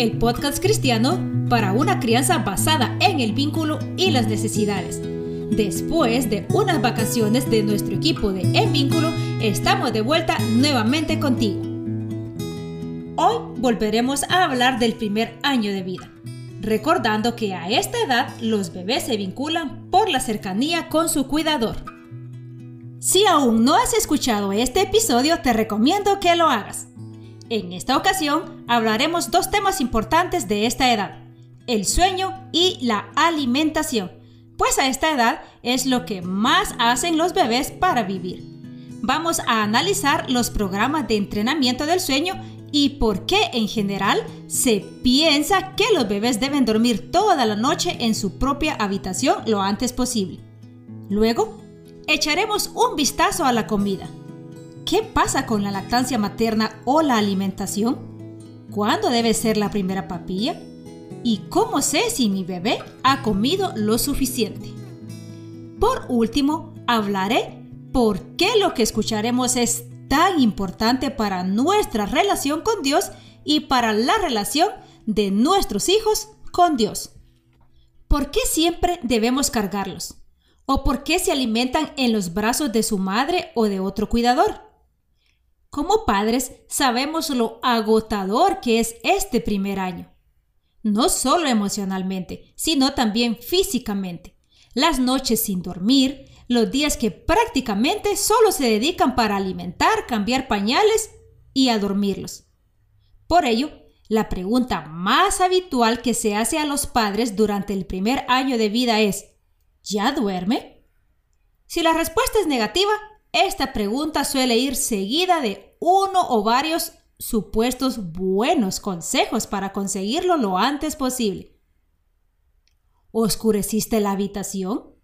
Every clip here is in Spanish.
el podcast cristiano para una crianza basada en el vínculo y las necesidades. Después de unas vacaciones de nuestro equipo de En Vínculo, estamos de vuelta nuevamente contigo. Hoy volveremos a hablar del primer año de vida, recordando que a esta edad los bebés se vinculan por la cercanía con su cuidador. Si aún no has escuchado este episodio, te recomiendo que lo hagas. En esta ocasión hablaremos dos temas importantes de esta edad, el sueño y la alimentación, pues a esta edad es lo que más hacen los bebés para vivir. Vamos a analizar los programas de entrenamiento del sueño y por qué en general se piensa que los bebés deben dormir toda la noche en su propia habitación lo antes posible. Luego, echaremos un vistazo a la comida. ¿Qué pasa con la lactancia materna o la alimentación? ¿Cuándo debe ser la primera papilla? ¿Y cómo sé si mi bebé ha comido lo suficiente? Por último, hablaré por qué lo que escucharemos es tan importante para nuestra relación con Dios y para la relación de nuestros hijos con Dios. ¿Por qué siempre debemos cargarlos? ¿O por qué se alimentan en los brazos de su madre o de otro cuidador? Como padres sabemos lo agotador que es este primer año. No solo emocionalmente, sino también físicamente. Las noches sin dormir, los días que prácticamente solo se dedican para alimentar, cambiar pañales y a dormirlos. Por ello, la pregunta más habitual que se hace a los padres durante el primer año de vida es ¿Ya duerme? Si la respuesta es negativa, esta pregunta suele ir seguida de uno o varios supuestos buenos consejos para conseguirlo lo antes posible. ¿Oscureciste la habitación?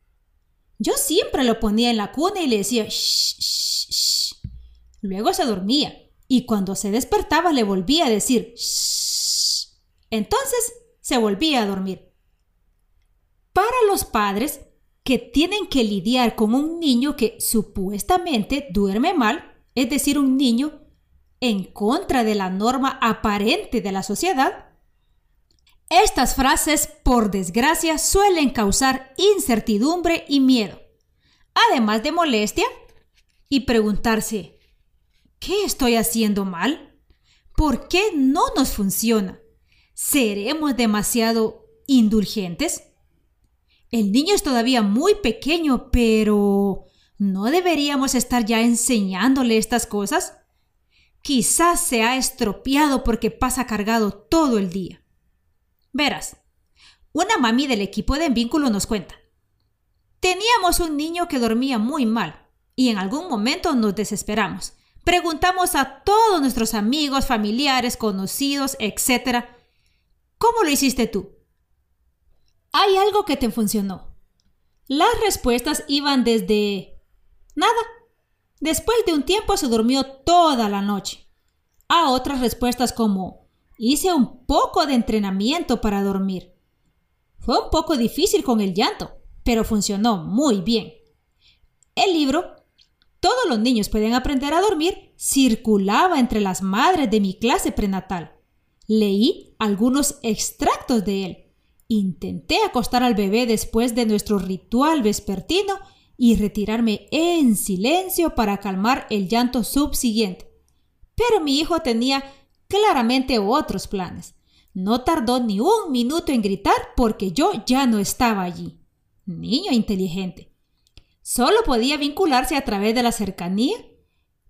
Yo siempre lo ponía en la cuna y le decía shh, shh, shh. Luego se dormía y cuando se despertaba le volvía a decir shh. Entonces se volvía a dormir. Para los padres, que tienen que lidiar con un niño que supuestamente duerme mal, es decir, un niño en contra de la norma aparente de la sociedad? Estas frases, por desgracia, suelen causar incertidumbre y miedo, además de molestia y preguntarse, ¿qué estoy haciendo mal? ¿Por qué no nos funciona? ¿Seremos demasiado indulgentes? El niño es todavía muy pequeño, pero ¿no deberíamos estar ya enseñándole estas cosas? Quizás se ha estropeado porque pasa cargado todo el día. Verás, una mami del equipo de vínculo nos cuenta. Teníamos un niño que dormía muy mal y en algún momento nos desesperamos. Preguntamos a todos nuestros amigos, familiares, conocidos, etc. ¿Cómo lo hiciste tú? Hay algo que te funcionó. Las respuestas iban desde nada. Después de un tiempo se durmió toda la noche. A otras respuestas como hice un poco de entrenamiento para dormir. Fue un poco difícil con el llanto, pero funcionó muy bien. El libro Todos los niños pueden aprender a dormir circulaba entre las madres de mi clase prenatal. Leí algunos extractos de él Intenté acostar al bebé después de nuestro ritual vespertino y retirarme en silencio para calmar el llanto subsiguiente. Pero mi hijo tenía claramente otros planes. No tardó ni un minuto en gritar porque yo ya no estaba allí. Niño inteligente. Solo podía vincularse a través de la cercanía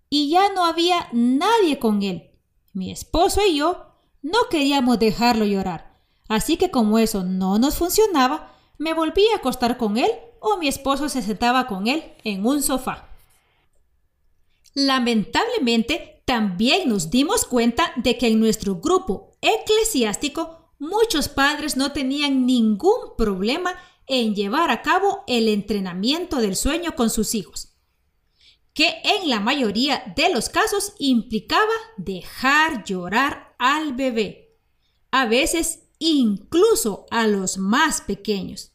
y ya no había nadie con él. Mi esposo y yo no queríamos dejarlo llorar. Así que como eso no nos funcionaba, me volví a acostar con él o mi esposo se sentaba con él en un sofá. Lamentablemente, también nos dimos cuenta de que en nuestro grupo eclesiástico muchos padres no tenían ningún problema en llevar a cabo el entrenamiento del sueño con sus hijos, que en la mayoría de los casos implicaba dejar llorar al bebé, a veces incluso a los más pequeños.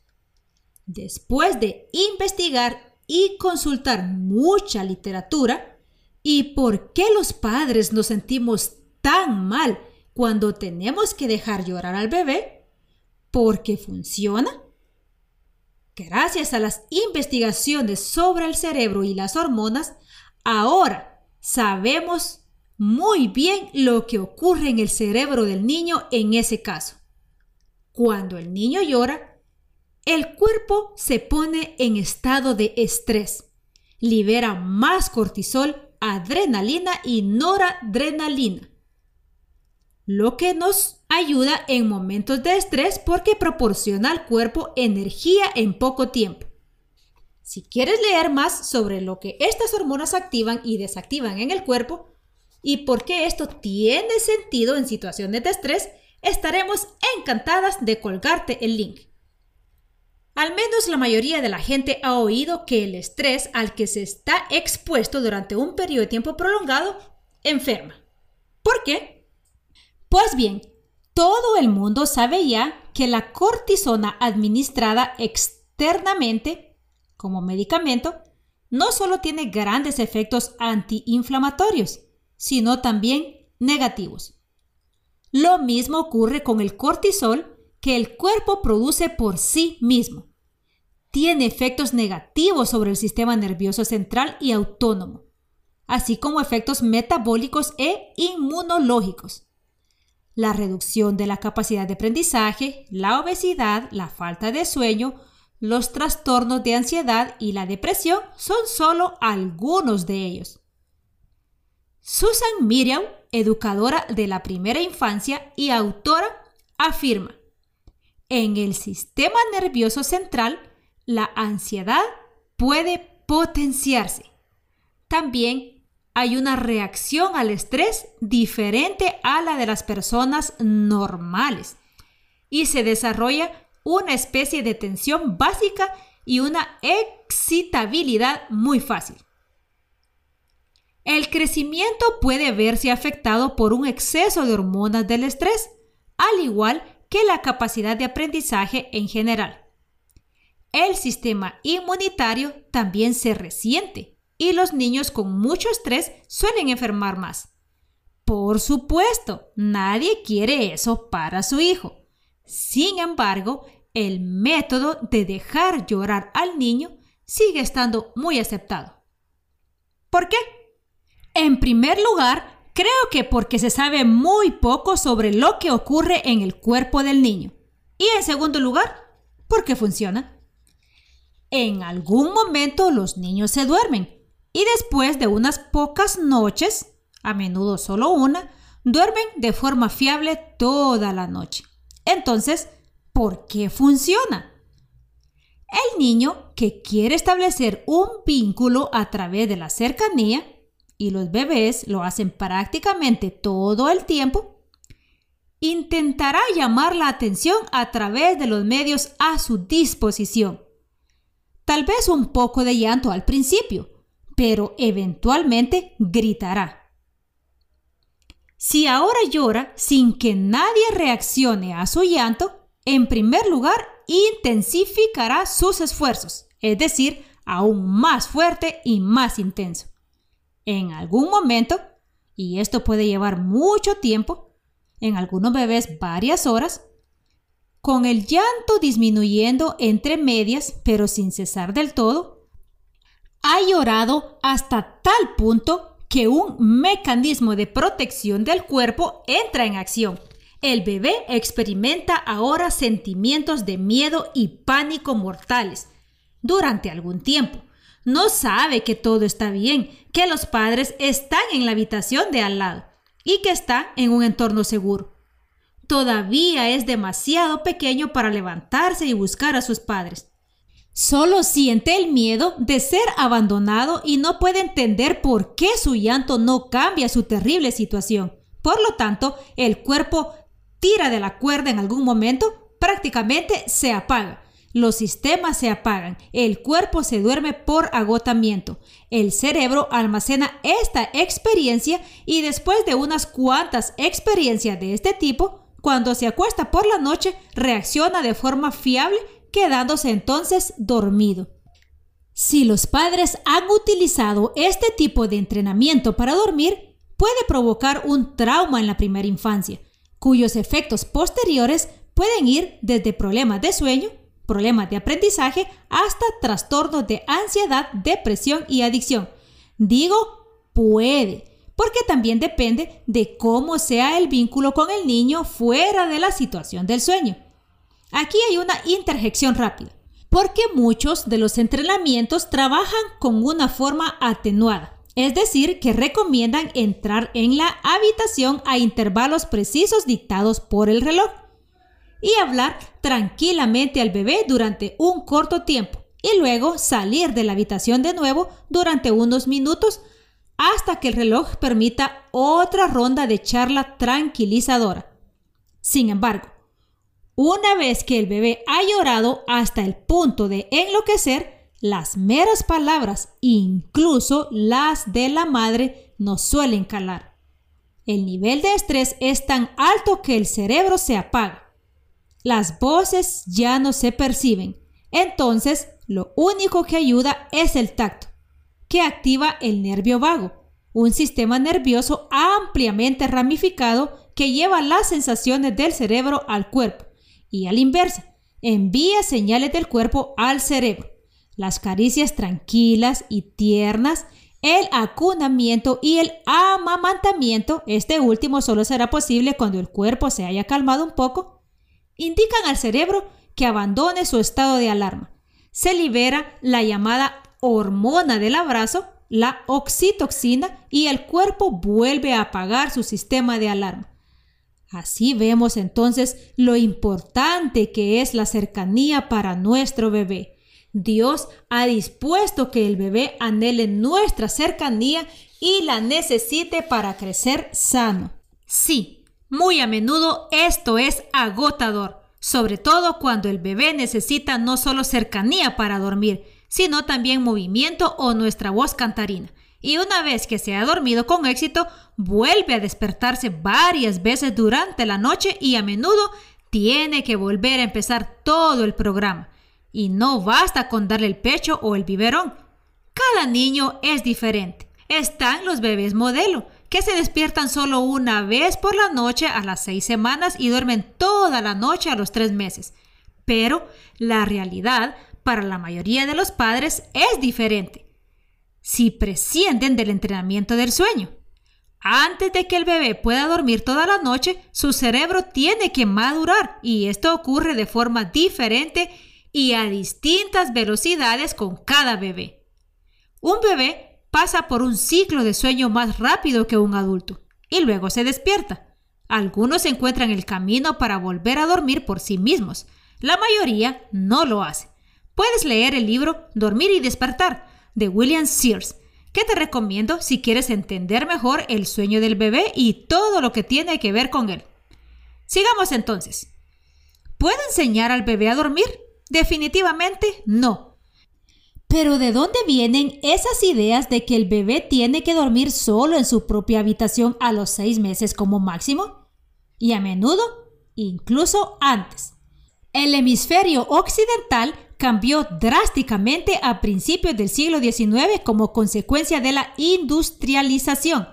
Después de investigar y consultar mucha literatura, ¿y por qué los padres nos sentimos tan mal cuando tenemos que dejar llorar al bebé? ¿Porque funciona? Gracias a las investigaciones sobre el cerebro y las hormonas, ahora sabemos muy bien lo que ocurre en el cerebro del niño en ese caso. Cuando el niño llora, el cuerpo se pone en estado de estrés, libera más cortisol, adrenalina y noradrenalina, lo que nos ayuda en momentos de estrés porque proporciona al cuerpo energía en poco tiempo. Si quieres leer más sobre lo que estas hormonas activan y desactivan en el cuerpo y por qué esto tiene sentido en situaciones de estrés, estaremos encantadas de colgarte el link. Al menos la mayoría de la gente ha oído que el estrés al que se está expuesto durante un periodo de tiempo prolongado enferma. ¿Por qué? Pues bien, todo el mundo sabe ya que la cortisona administrada externamente como medicamento no solo tiene grandes efectos antiinflamatorios, sino también negativos. Lo mismo ocurre con el cortisol que el cuerpo produce por sí mismo. Tiene efectos negativos sobre el sistema nervioso central y autónomo, así como efectos metabólicos e inmunológicos. La reducción de la capacidad de aprendizaje, la obesidad, la falta de sueño, los trastornos de ansiedad y la depresión son solo algunos de ellos. Susan Miriam, educadora de la primera infancia y autora, afirma, en el sistema nervioso central, la ansiedad puede potenciarse. También hay una reacción al estrés diferente a la de las personas normales y se desarrolla una especie de tensión básica y una excitabilidad muy fácil. El crecimiento puede verse afectado por un exceso de hormonas del estrés, al igual que la capacidad de aprendizaje en general. El sistema inmunitario también se resiente y los niños con mucho estrés suelen enfermar más. Por supuesto, nadie quiere eso para su hijo. Sin embargo, el método de dejar llorar al niño sigue estando muy aceptado. ¿Por qué? En primer lugar, Creo que porque se sabe muy poco sobre lo que ocurre en el cuerpo del niño. Y en segundo lugar, porque funciona. En algún momento los niños se duermen y después de unas pocas noches, a menudo solo una, duermen de forma fiable toda la noche. Entonces, ¿por qué funciona? El niño que quiere establecer un vínculo a través de la cercanía y los bebés lo hacen prácticamente todo el tiempo, intentará llamar la atención a través de los medios a su disposición. Tal vez un poco de llanto al principio, pero eventualmente gritará. Si ahora llora sin que nadie reaccione a su llanto, en primer lugar intensificará sus esfuerzos, es decir, aún más fuerte y más intenso. En algún momento, y esto puede llevar mucho tiempo, en algunos bebés varias horas, con el llanto disminuyendo entre medias, pero sin cesar del todo, ha llorado hasta tal punto que un mecanismo de protección del cuerpo entra en acción. El bebé experimenta ahora sentimientos de miedo y pánico mortales durante algún tiempo no sabe que todo está bien, que los padres están en la habitación de al lado y que está en un entorno seguro. Todavía es demasiado pequeño para levantarse y buscar a sus padres. Solo siente el miedo de ser abandonado y no puede entender por qué su llanto no cambia su terrible situación. Por lo tanto, el cuerpo tira de la cuerda en algún momento, prácticamente se apaga los sistemas se apagan, el cuerpo se duerme por agotamiento, el cerebro almacena esta experiencia y después de unas cuantas experiencias de este tipo, cuando se acuesta por la noche, reacciona de forma fiable, quedándose entonces dormido. Si los padres han utilizado este tipo de entrenamiento para dormir, puede provocar un trauma en la primera infancia, cuyos efectos posteriores pueden ir desde problemas de sueño, problemas de aprendizaje, hasta trastornos de ansiedad, depresión y adicción. Digo, puede, porque también depende de cómo sea el vínculo con el niño fuera de la situación del sueño. Aquí hay una interjección rápida, porque muchos de los entrenamientos trabajan con una forma atenuada, es decir, que recomiendan entrar en la habitación a intervalos precisos dictados por el reloj y hablar tranquilamente al bebé durante un corto tiempo y luego salir de la habitación de nuevo durante unos minutos hasta que el reloj permita otra ronda de charla tranquilizadora. Sin embargo, una vez que el bebé ha llorado hasta el punto de enloquecer, las meras palabras, incluso las de la madre, no suelen calar. El nivel de estrés es tan alto que el cerebro se apaga. Las voces ya no se perciben. Entonces, lo único que ayuda es el tacto, que activa el nervio vago, un sistema nervioso ampliamente ramificado que lleva las sensaciones del cerebro al cuerpo y a la inversa, envía señales del cuerpo al cerebro. Las caricias tranquilas y tiernas, el acunamiento y el amamantamiento, este último solo será posible cuando el cuerpo se haya calmado un poco, indican al cerebro que abandone su estado de alarma. Se libera la llamada hormona del abrazo, la oxitoxina, y el cuerpo vuelve a apagar su sistema de alarma. Así vemos entonces lo importante que es la cercanía para nuestro bebé. Dios ha dispuesto que el bebé anhele nuestra cercanía y la necesite para crecer sano. Sí, muy a menudo esto es agotador, sobre todo cuando el bebé necesita no solo cercanía para dormir, sino también movimiento o nuestra voz cantarina y una vez que se ha dormido con éxito, vuelve a despertarse varias veces durante la noche y a menudo tiene que volver a empezar todo el programa. Y no basta con darle el pecho o el biberón. Cada niño es diferente. Están los bebés modelo, que se despiertan solo una vez por la noche a las seis semanas y duermen toda la noche a los tres meses. Pero la realidad para la mayoría de los padres es diferente si prescienden del entrenamiento del sueño. Antes de que el bebé pueda dormir toda la noche, su cerebro tiene que madurar y esto ocurre de forma diferente y a distintas velocidades con cada bebé. Un bebé pasa por un ciclo de sueño más rápido que un adulto y luego se despierta. Algunos encuentran el camino para volver a dormir por sí mismos. La mayoría no lo hace. Puedes leer el libro Dormir y despertar de William Sears, que te recomiendo si quieres entender mejor el sueño del bebé y todo lo que tiene que ver con él. Sigamos entonces. ¿Puede enseñar al bebé a dormir? Definitivamente no. Pero ¿de dónde vienen esas ideas de que el bebé tiene que dormir solo en su propia habitación a los seis meses como máximo? Y a menudo, incluso antes. El hemisferio occidental cambió drásticamente a principios del siglo XIX como consecuencia de la industrialización.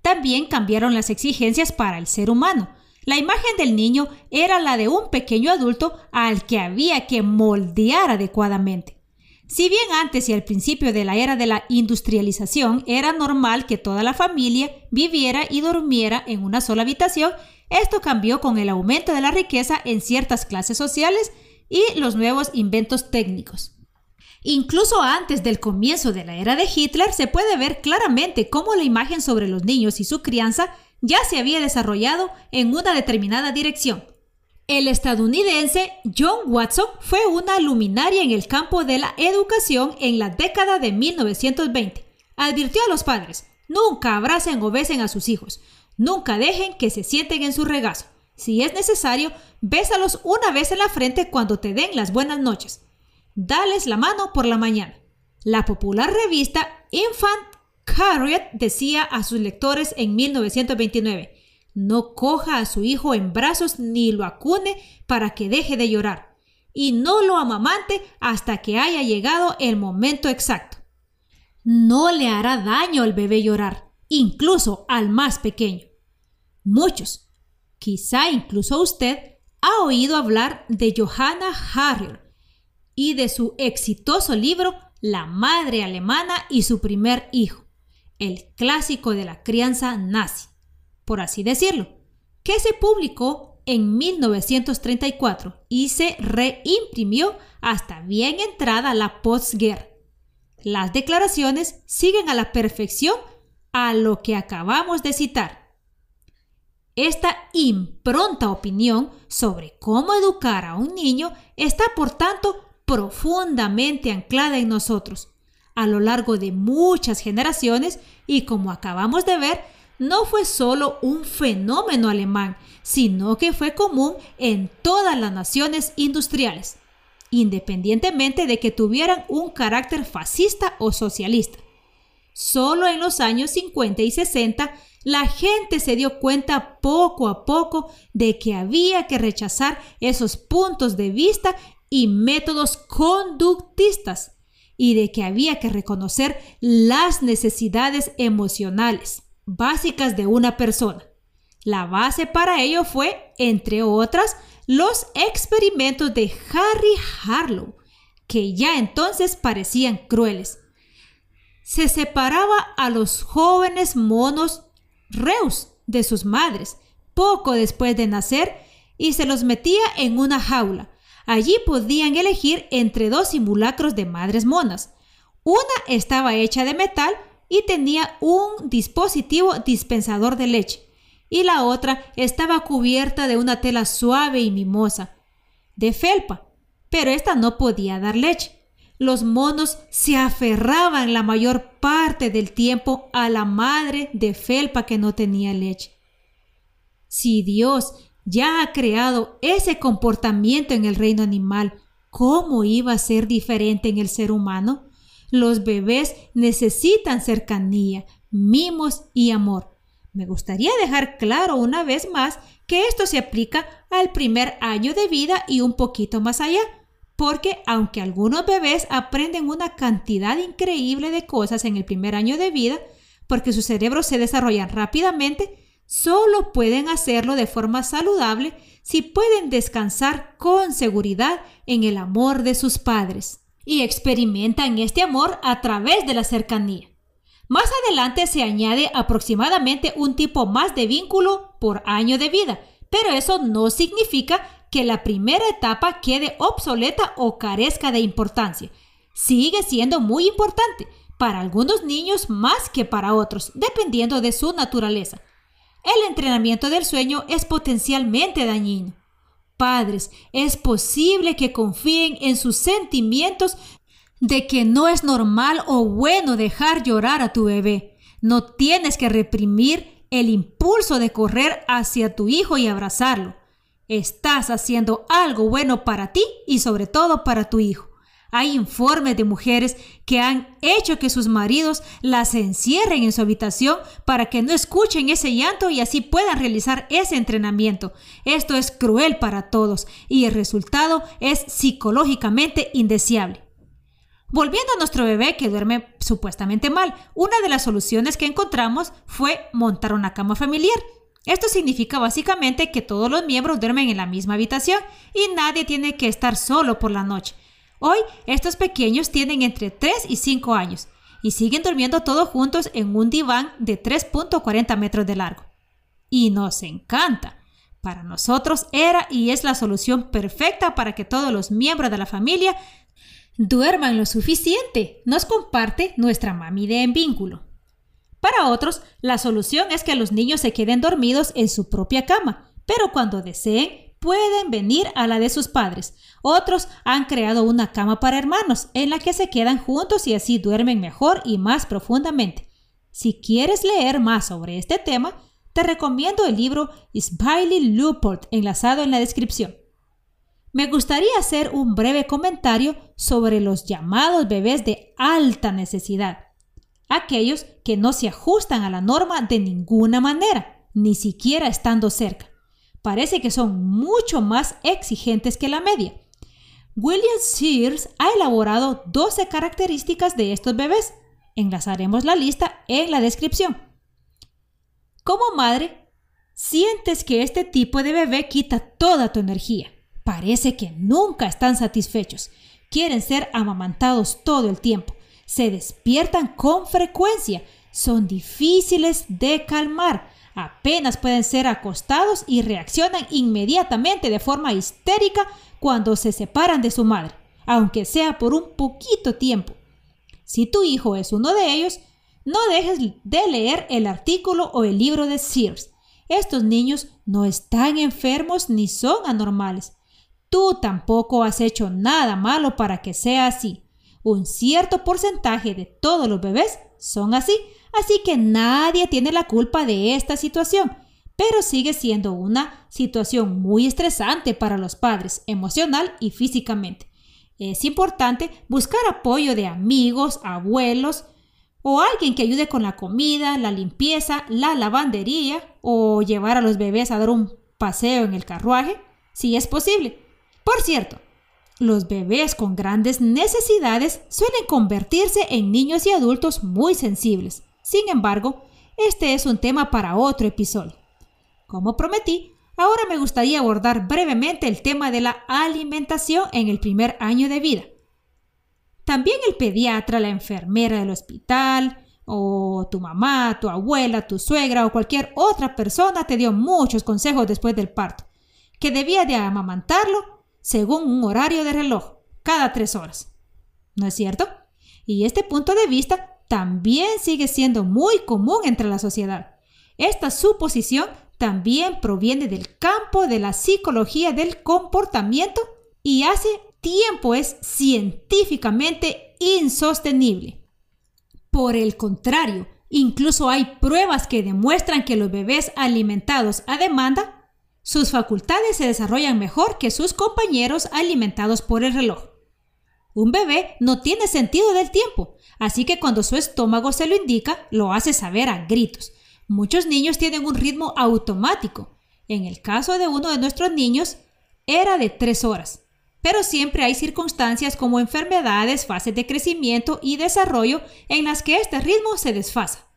También cambiaron las exigencias para el ser humano. La imagen del niño era la de un pequeño adulto al que había que moldear adecuadamente. Si bien antes y al principio de la era de la industrialización era normal que toda la familia viviera y durmiera en una sola habitación, esto cambió con el aumento de la riqueza en ciertas clases sociales y los nuevos inventos técnicos. Incluso antes del comienzo de la era de Hitler se puede ver claramente cómo la imagen sobre los niños y su crianza ya se había desarrollado en una determinada dirección. El estadounidense John Watson fue una luminaria en el campo de la educación en la década de 1920. Advirtió a los padres, nunca abracen o besen a sus hijos, nunca dejen que se sienten en su regazo. Si es necesario, bésalos una vez en la frente cuando te den las buenas noches. Dales la mano por la mañana. La popular revista Infant Carrier decía a sus lectores en 1929, no coja a su hijo en brazos ni lo acune para que deje de llorar, y no lo amamante hasta que haya llegado el momento exacto. No le hará daño al bebé llorar, incluso al más pequeño. Muchos, Quizá incluso usted ha oído hablar de Johanna Harrier y de su exitoso libro La madre alemana y su primer hijo, el clásico de la crianza nazi, por así decirlo, que se publicó en 1934 y se reimprimió hasta bien entrada la postguerra. Las declaraciones siguen a la perfección a lo que acabamos de citar. Esta impronta opinión sobre cómo educar a un niño está, por tanto, profundamente anclada en nosotros a lo largo de muchas generaciones y como acabamos de ver, no fue solo un fenómeno alemán, sino que fue común en todas las naciones industriales, independientemente de que tuvieran un carácter fascista o socialista. Solo en los años 50 y 60 la gente se dio cuenta poco a poco de que había que rechazar esos puntos de vista y métodos conductistas y de que había que reconocer las necesidades emocionales básicas de una persona. La base para ello fue, entre otras, los experimentos de Harry Harlow, que ya entonces parecían crueles. Se separaba a los jóvenes monos Reus de sus madres poco después de nacer y se los metía en una jaula. Allí podían elegir entre dos simulacros de madres monas. Una estaba hecha de metal y tenía un dispositivo dispensador de leche, y la otra estaba cubierta de una tela suave y mimosa, de felpa, pero esta no podía dar leche. Los monos se aferraban la mayor parte del tiempo a la madre de felpa que no tenía leche. Si Dios ya ha creado ese comportamiento en el reino animal, ¿cómo iba a ser diferente en el ser humano? Los bebés necesitan cercanía, mimos y amor. Me gustaría dejar claro una vez más que esto se aplica al primer año de vida y un poquito más allá porque aunque algunos bebés aprenden una cantidad increíble de cosas en el primer año de vida, porque sus cerebros se desarrollan rápidamente, solo pueden hacerlo de forma saludable si pueden descansar con seguridad en el amor de sus padres y experimentan este amor a través de la cercanía. Más adelante se añade aproximadamente un tipo más de vínculo por año de vida, pero eso no significa que la primera etapa quede obsoleta o carezca de importancia. Sigue siendo muy importante, para algunos niños más que para otros, dependiendo de su naturaleza. El entrenamiento del sueño es potencialmente dañino. Padres, es posible que confíen en sus sentimientos de que no es normal o bueno dejar llorar a tu bebé. No tienes que reprimir el impulso de correr hacia tu hijo y abrazarlo. Estás haciendo algo bueno para ti y sobre todo para tu hijo. Hay informes de mujeres que han hecho que sus maridos las encierren en su habitación para que no escuchen ese llanto y así puedan realizar ese entrenamiento. Esto es cruel para todos y el resultado es psicológicamente indeseable. Volviendo a nuestro bebé que duerme supuestamente mal, una de las soluciones que encontramos fue montar una cama familiar. Esto significa básicamente que todos los miembros duermen en la misma habitación y nadie tiene que estar solo por la noche. Hoy estos pequeños tienen entre 3 y 5 años y siguen durmiendo todos juntos en un diván de 3.40 metros de largo. Y nos encanta. Para nosotros era y es la solución perfecta para que todos los miembros de la familia duerman lo suficiente, nos comparte nuestra mami de en vínculo. Para otros, la solución es que los niños se queden dormidos en su propia cama, pero cuando deseen pueden venir a la de sus padres. Otros han creado una cama para hermanos en la que se quedan juntos y así duermen mejor y más profundamente. Si quieres leer más sobre este tema, te recomiendo el libro Smiley Luport enlazado en la descripción. Me gustaría hacer un breve comentario sobre los llamados bebés de alta necesidad aquellos que no se ajustan a la norma de ninguna manera, ni siquiera estando cerca. Parece que son mucho más exigentes que la media. William Sears ha elaborado 12 características de estos bebés. Enlazaremos la lista en la descripción. Como madre, Sientes que este tipo de bebé quita toda tu energía. Parece que nunca están satisfechos. Quieren ser amamantados todo el tiempo. Se despiertan con frecuencia. Son difíciles de calmar. Apenas pueden ser acostados y reaccionan inmediatamente de forma histérica cuando se separan de su madre, aunque sea por un poquito tiempo. Si tu hijo es uno de ellos, no dejes de leer el artículo o el libro de Sears. Estos niños no están enfermos ni son anormales. Tú tampoco has hecho nada malo para que sea así. Un cierto porcentaje de todos los bebés son así, así que nadie tiene la culpa de esta situación, pero sigue siendo una situación muy estresante para los padres, emocional y físicamente. Es importante buscar apoyo de amigos, abuelos o alguien que ayude con la comida, la limpieza, la lavandería o llevar a los bebés a dar un paseo en el carruaje, si es posible. Por cierto, los bebés con grandes necesidades suelen convertirse en niños y adultos muy sensibles. Sin embargo, este es un tema para otro episodio. Como prometí, ahora me gustaría abordar brevemente el tema de la alimentación en el primer año de vida. También el pediatra, la enfermera del hospital, o tu mamá, tu abuela, tu suegra o cualquier otra persona te dio muchos consejos después del parto, que debía de amamantarlo según un horario de reloj, cada tres horas. ¿No es cierto? Y este punto de vista también sigue siendo muy común entre la sociedad. Esta suposición también proviene del campo de la psicología del comportamiento y hace tiempo es científicamente insostenible. Por el contrario, incluso hay pruebas que demuestran que los bebés alimentados a demanda sus facultades se desarrollan mejor que sus compañeros alimentados por el reloj. Un bebé no tiene sentido del tiempo, así que cuando su estómago se lo indica, lo hace saber a gritos. Muchos niños tienen un ritmo automático. En el caso de uno de nuestros niños, era de tres horas. Pero siempre hay circunstancias como enfermedades, fases de crecimiento y desarrollo en las que este ritmo se desfasa.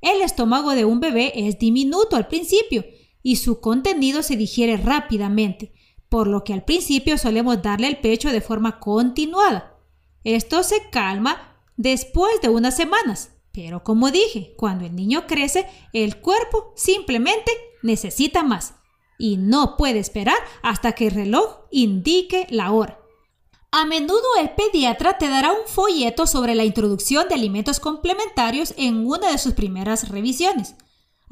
El estómago de un bebé es diminuto al principio y su contenido se digiere rápidamente, por lo que al principio solemos darle el pecho de forma continuada. Esto se calma después de unas semanas, pero como dije, cuando el niño crece, el cuerpo simplemente necesita más y no puede esperar hasta que el reloj indique la hora. A menudo el pediatra te dará un folleto sobre la introducción de alimentos complementarios en una de sus primeras revisiones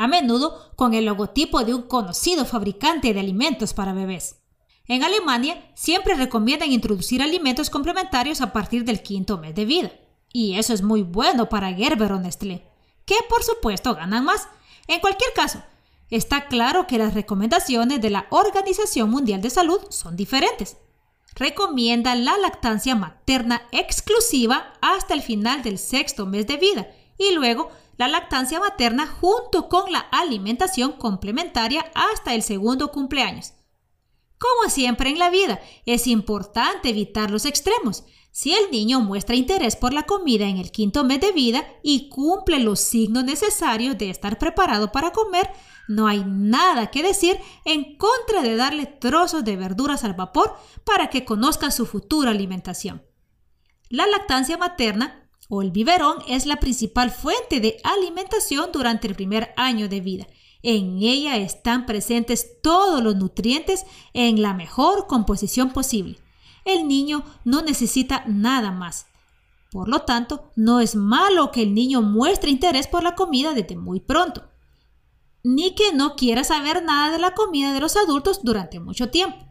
a menudo con el logotipo de un conocido fabricante de alimentos para bebés. En Alemania siempre recomiendan introducir alimentos complementarios a partir del quinto mes de vida. Y eso es muy bueno para Gerber o que por supuesto ganan más. En cualquier caso, está claro que las recomendaciones de la Organización Mundial de Salud son diferentes. Recomiendan la lactancia materna exclusiva hasta el final del sexto mes de vida y luego la lactancia materna junto con la alimentación complementaria hasta el segundo cumpleaños. Como siempre en la vida, es importante evitar los extremos. Si el niño muestra interés por la comida en el quinto mes de vida y cumple los signos necesarios de estar preparado para comer, no hay nada que decir en contra de darle trozos de verduras al vapor para que conozca su futura alimentación. La lactancia materna el biberón es la principal fuente de alimentación durante el primer año de vida. En ella están presentes todos los nutrientes en la mejor composición posible. El niño no necesita nada más. Por lo tanto, no es malo que el niño muestre interés por la comida desde muy pronto, ni que no quiera saber nada de la comida de los adultos durante mucho tiempo.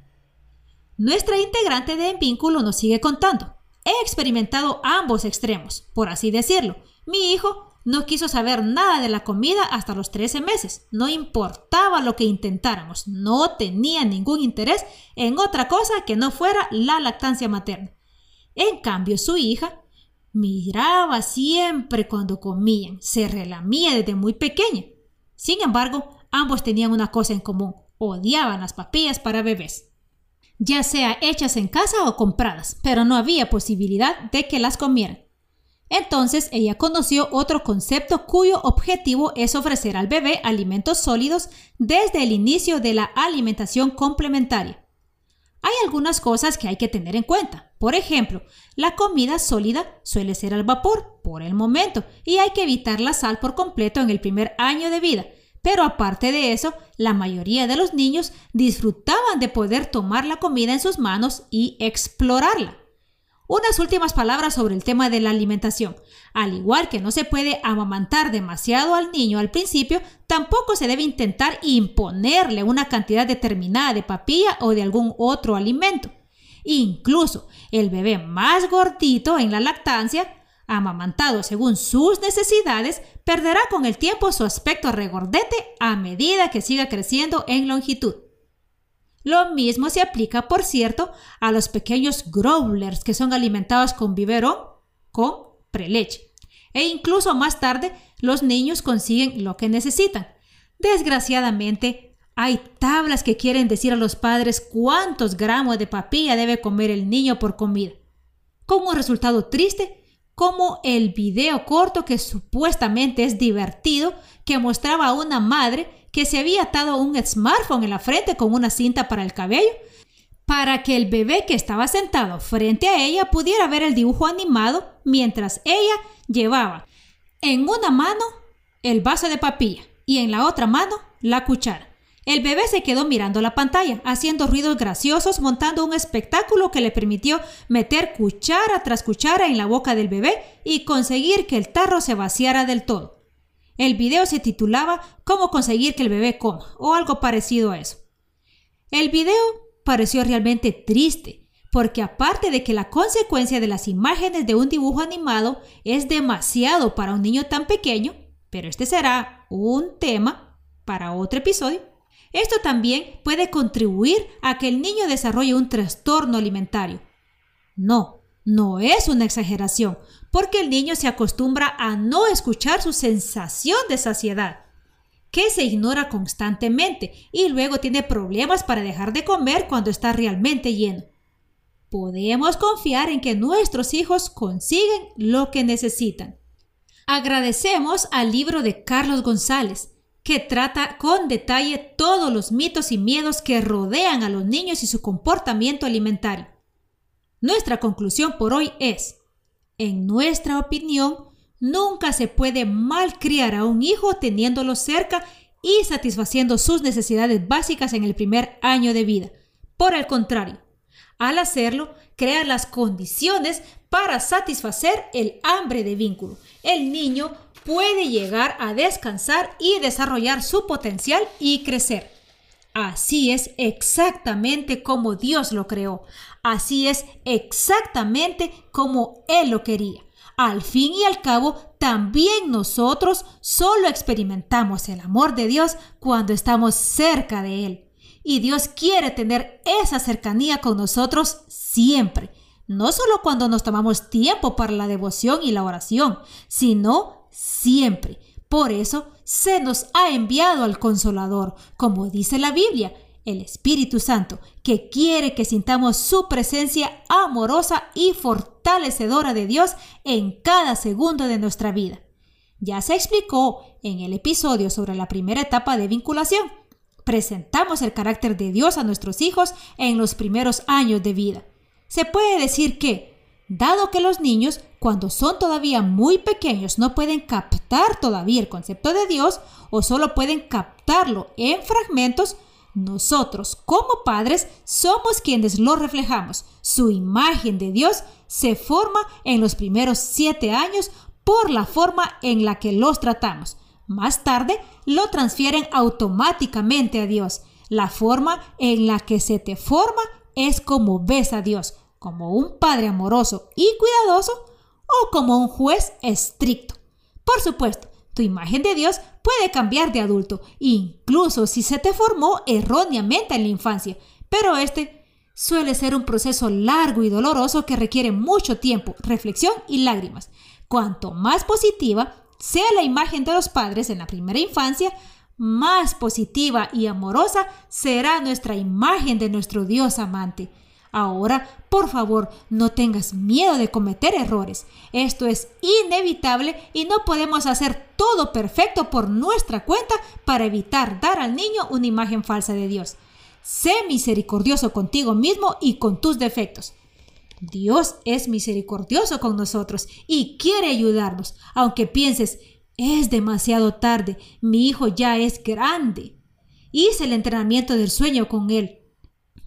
Nuestra integrante de vínculo nos sigue contando. He experimentado ambos extremos, por así decirlo. Mi hijo no quiso saber nada de la comida hasta los 13 meses. No importaba lo que intentáramos. No tenía ningún interés en otra cosa que no fuera la lactancia materna. En cambio, su hija miraba siempre cuando comían. Se relamía desde muy pequeña. Sin embargo, ambos tenían una cosa en común. Odiaban las papillas para bebés ya sea hechas en casa o compradas, pero no había posibilidad de que las comieran. Entonces ella conoció otro concepto cuyo objetivo es ofrecer al bebé alimentos sólidos desde el inicio de la alimentación complementaria. Hay algunas cosas que hay que tener en cuenta. Por ejemplo, la comida sólida suele ser al vapor por el momento y hay que evitar la sal por completo en el primer año de vida. Pero aparte de eso, la mayoría de los niños disfrutaban de poder tomar la comida en sus manos y explorarla. Unas últimas palabras sobre el tema de la alimentación. Al igual que no se puede amamantar demasiado al niño al principio, tampoco se debe intentar imponerle una cantidad determinada de papilla o de algún otro alimento. Incluso el bebé más gordito en la lactancia, amamantado según sus necesidades, perderá con el tiempo su aspecto regordete a medida que siga creciendo en longitud. Lo mismo se aplica, por cierto, a los pequeños growlers que son alimentados con biberón con preleche. E incluso más tarde los niños consiguen lo que necesitan. Desgraciadamente, hay tablas que quieren decir a los padres cuántos gramos de papilla debe comer el niño por comida. Con un resultado triste, como el video corto que supuestamente es divertido, que mostraba a una madre que se había atado un smartphone en la frente con una cinta para el cabello, para que el bebé que estaba sentado frente a ella pudiera ver el dibujo animado mientras ella llevaba en una mano el vaso de papilla y en la otra mano la cuchara. El bebé se quedó mirando la pantalla, haciendo ruidos graciosos, montando un espectáculo que le permitió meter cuchara tras cuchara en la boca del bebé y conseguir que el tarro se vaciara del todo. El video se titulaba Cómo conseguir que el bebé coma o algo parecido a eso. El video pareció realmente triste, porque aparte de que la consecuencia de las imágenes de un dibujo animado es demasiado para un niño tan pequeño, pero este será un tema para otro episodio, esto también puede contribuir a que el niño desarrolle un trastorno alimentario. No, no es una exageración, porque el niño se acostumbra a no escuchar su sensación de saciedad, que se ignora constantemente y luego tiene problemas para dejar de comer cuando está realmente lleno. Podemos confiar en que nuestros hijos consiguen lo que necesitan. Agradecemos al libro de Carlos González, que trata con detalle todos los mitos y miedos que rodean a los niños y su comportamiento alimentario. Nuestra conclusión por hoy es, en nuestra opinión, nunca se puede malcriar a un hijo teniéndolo cerca y satisfaciendo sus necesidades básicas en el primer año de vida. Por el contrario, al hacerlo, crea las condiciones para satisfacer el hambre de vínculo. El niño puede llegar a descansar y desarrollar su potencial y crecer. Así es exactamente como Dios lo creó. Así es exactamente como Él lo quería. Al fin y al cabo, también nosotros solo experimentamos el amor de Dios cuando estamos cerca de Él. Y Dios quiere tener esa cercanía con nosotros siempre. No solo cuando nos tomamos tiempo para la devoción y la oración, sino siempre. Por eso se nos ha enviado al Consolador, como dice la Biblia, el Espíritu Santo, que quiere que sintamos su presencia amorosa y fortalecedora de Dios en cada segundo de nuestra vida. Ya se explicó en el episodio sobre la primera etapa de vinculación. Presentamos el carácter de Dios a nuestros hijos en los primeros años de vida. Se puede decir que, dado que los niños cuando son todavía muy pequeños no pueden captar todavía el concepto de Dios o solo pueden captarlo en fragmentos, nosotros como padres somos quienes lo reflejamos. Su imagen de Dios se forma en los primeros siete años por la forma en la que los tratamos. Más tarde lo transfieren automáticamente a Dios. La forma en la que se te forma es como ves a Dios, como un padre amoroso y cuidadoso o como un juez estricto. Por supuesto, tu imagen de Dios puede cambiar de adulto, incluso si se te formó erróneamente en la infancia, pero este suele ser un proceso largo y doloroso que requiere mucho tiempo, reflexión y lágrimas. Cuanto más positiva sea la imagen de los padres en la primera infancia, más positiva y amorosa será nuestra imagen de nuestro Dios amante. Ahora, por favor, no tengas miedo de cometer errores. Esto es inevitable y no podemos hacer todo perfecto por nuestra cuenta para evitar dar al niño una imagen falsa de Dios. Sé misericordioso contigo mismo y con tus defectos. Dios es misericordioso con nosotros y quiere ayudarnos, aunque pienses, es demasiado tarde, mi hijo ya es grande. Hice el entrenamiento del sueño con él.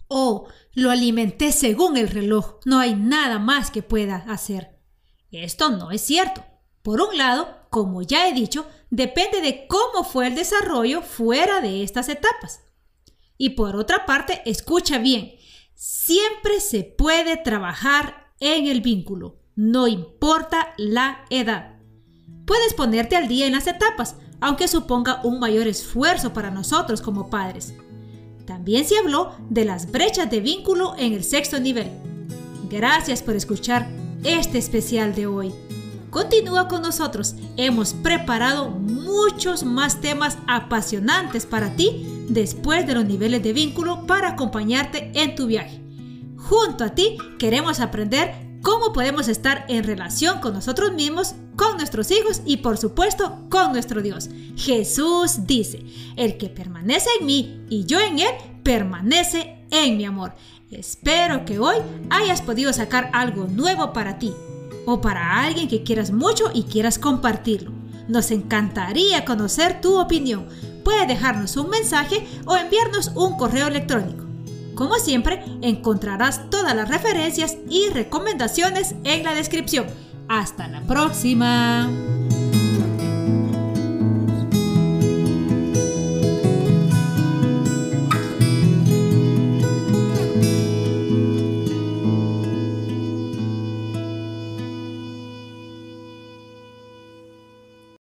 Oh, lo alimenté según el reloj. No hay nada más que pueda hacer. Esto no es cierto. Por un lado, como ya he dicho, depende de cómo fue el desarrollo fuera de estas etapas. Y por otra parte, escucha bien, siempre se puede trabajar en el vínculo, no importa la edad. Puedes ponerte al día en las etapas, aunque suponga un mayor esfuerzo para nosotros como padres. También se habló de las brechas de vínculo en el sexto nivel. Gracias por escuchar este especial de hoy. Continúa con nosotros. Hemos preparado muchos más temas apasionantes para ti después de los niveles de vínculo para acompañarte en tu viaje. Junto a ti queremos aprender cómo podemos estar en relación con nosotros mismos, con nuestros hijos y por supuesto con nuestro Dios. Jesús dice, el que permanece en mí y yo en él, permanece en mi amor. Espero que hoy hayas podido sacar algo nuevo para ti o para alguien que quieras mucho y quieras compartirlo. Nos encantaría conocer tu opinión. Puedes dejarnos un mensaje o enviarnos un correo electrónico. Como siempre, encontrarás todas las referencias y recomendaciones en la descripción. Hasta la próxima.